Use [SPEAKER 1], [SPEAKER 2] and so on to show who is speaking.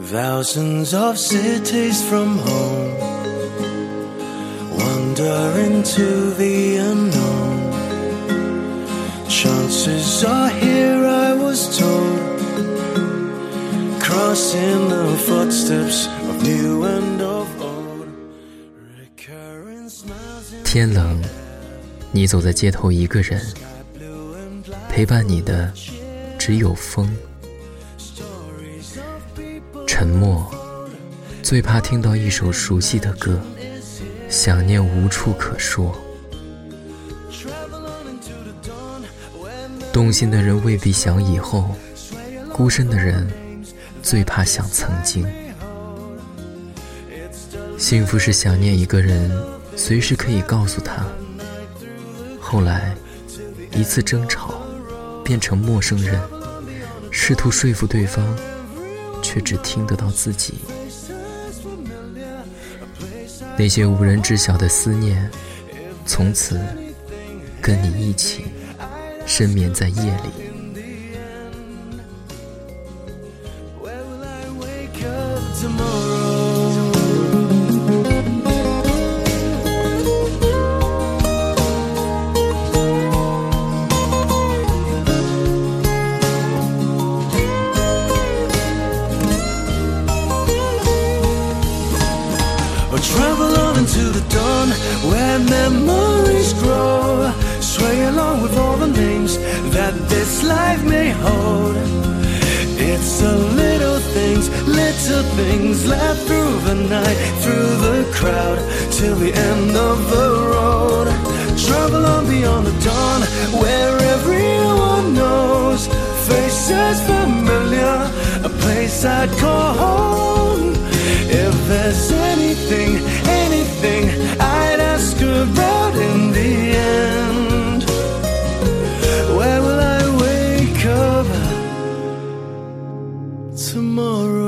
[SPEAKER 1] Thousands of cities from home wander into the unknown. Chances are here, I was told, crossing the footsteps of new and of old. Recurring smiles in
[SPEAKER 2] 天冷，你走在街头一个人
[SPEAKER 1] ，blue and black
[SPEAKER 2] 陪伴你的只有风。沉默，最怕听到一首熟悉的歌，想念无处可说。动心的人未必想以后，孤身的人最怕想曾经。幸福是想念一个人，随时可以告诉他。后来，一次争吵，变成陌生人，试图说服对方，却只听得到自己。那些无人知晓的思念，从此跟你一起深眠在夜里。
[SPEAKER 1] Where will I wake up tomorrow? Or travel on into the dawn where memories grow. Sway along with all the names that this life may hold. It's the little things, little things left through the night, through the crowd, till the end of the road. Travel on beyond the dawn, where everyone knows. Faces familiar, a place I'd call home. tomorrow.